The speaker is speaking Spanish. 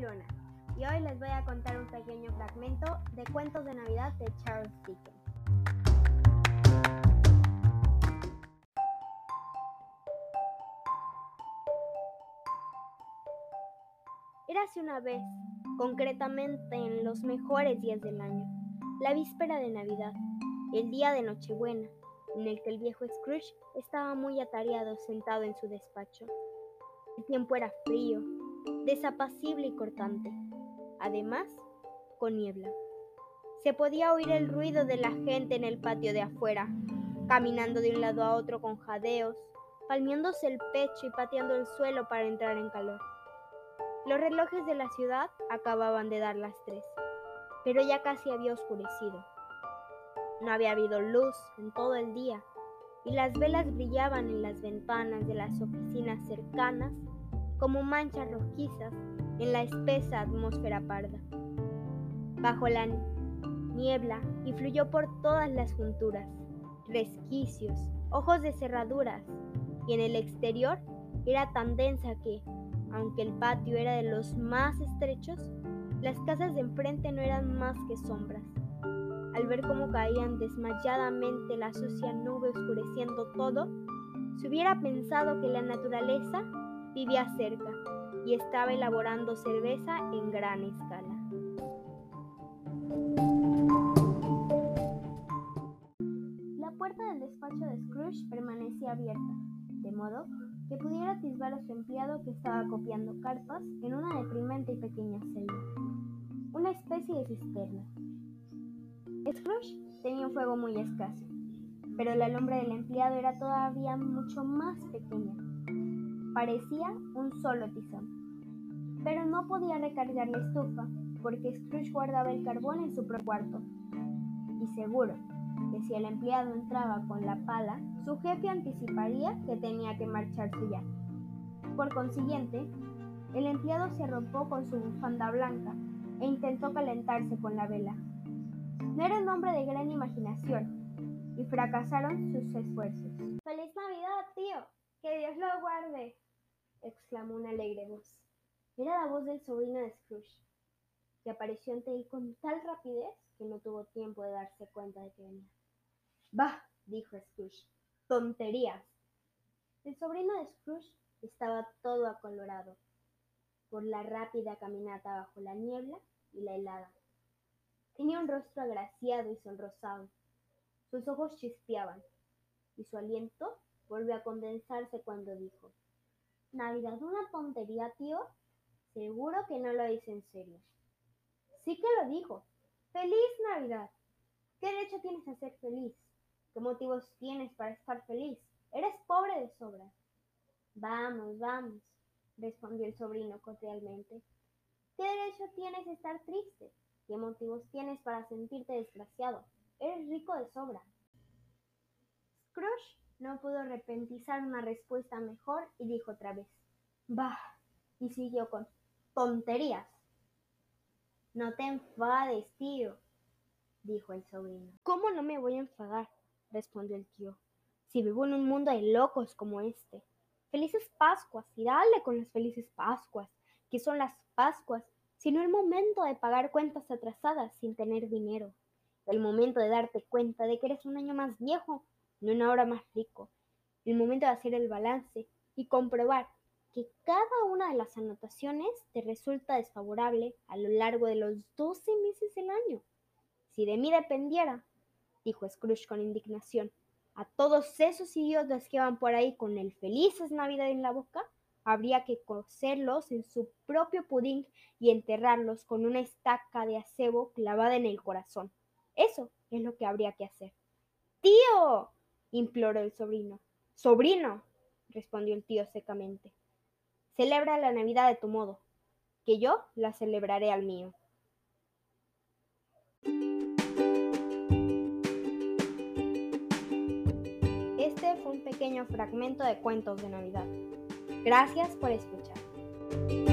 Y hoy les voy a contar un pequeño fragmento de Cuentos de Navidad de Charles Dickens. Érase una vez, concretamente en los mejores días del año, la víspera de Navidad, el día de Nochebuena, en el que el viejo Scrooge estaba muy atareado sentado en su despacho. El tiempo era frío, desapacible y cortante, además con niebla. Se podía oír el ruido de la gente en el patio de afuera, caminando de un lado a otro con jadeos, palmeándose el pecho y pateando el suelo para entrar en calor. Los relojes de la ciudad acababan de dar las tres, pero ya casi había oscurecido. No había habido luz en todo el día y las velas brillaban en las ventanas de las oficinas cercanas como manchas rojizas en la espesa atmósfera parda. Bajo la niebla y fluyó por todas las junturas, resquicios, ojos de cerraduras, y en el exterior era tan densa que, aunque el patio era de los más estrechos, las casas de enfrente no eran más que sombras. Al ver cómo caían desmayadamente la sucia nube oscureciendo todo, se hubiera pensado que la naturaleza vivía cerca y estaba elaborando cerveza en gran escala. La puerta del despacho de Scrooge permanecía abierta, de modo que pudiera atisbar a su empleado que estaba copiando cartas en una deprimente y pequeña celda, una especie de cisterna. Scrooge tenía un fuego muy escaso, pero la lumbre del empleado era todavía mucho más pequeña Parecía un solo tizón. Pero no podía recargar la estufa porque Scrooge guardaba el carbón en su propio cuarto. Y seguro que si el empleado entraba con la pala, su jefe anticiparía que tenía que marcharse ya. Por consiguiente, el empleado se arropó con su bufanda blanca e intentó calentarse con la vela. No era un hombre de gran imaginación y fracasaron sus esfuerzos. ¡Feliz Navidad, tío! ¡Que Dios lo guarde! Exclamó una alegre voz. Era la voz del sobrino de Scrooge, que apareció ante él con tal rapidez que no tuvo tiempo de darse cuenta de que venía. Bah, dijo Scrooge, tonterías. El sobrino de Scrooge estaba todo acolorado por la rápida caminata bajo la niebla y la helada. Tenía un rostro agraciado y sonrosado. Sus ojos chispeaban y su aliento volvió a condensarse cuando dijo Navidad una tontería, tío. Seguro que no lo dice en serio. Sí que lo dijo. ¡Feliz Navidad! ¿Qué derecho tienes a ser feliz? ¿Qué motivos tienes para estar feliz? Eres pobre de sobra. Vamos, vamos, respondió el sobrino cordialmente. ¿Qué derecho tienes a estar triste? ¿Qué motivos tienes para sentirte desgraciado? Eres rico de sobra. Scrooge no pudo repentizar una respuesta mejor y dijo otra vez, Bah, y siguió con tonterías. No te enfades, tío, dijo el sobrino. ¿Cómo no me voy a enfadar? respondió el tío. Si vivo en un mundo de locos como este. Felices Pascuas, y dale con las felices Pascuas. ¿Qué son las Pascuas? Sino el momento de pagar cuentas atrasadas sin tener dinero. El momento de darte cuenta de que eres un año más viejo no una hora más rico. El momento de hacer el balance y comprobar que cada una de las anotaciones te resulta desfavorable a lo largo de los 12 meses del año. Si de mí dependiera, dijo Scrooge con indignación, a todos esos idiotas que van por ahí con el felices Navidad en la boca, habría que coserlos en su propio pudín y enterrarlos con una estaca de acebo clavada en el corazón. Eso es lo que habría que hacer. ¡Tío! Imploró el sobrino. Sobrino, respondió el tío secamente. Celebra la Navidad de tu modo, que yo la celebraré al mío. Este fue un pequeño fragmento de cuentos de Navidad. Gracias por escuchar.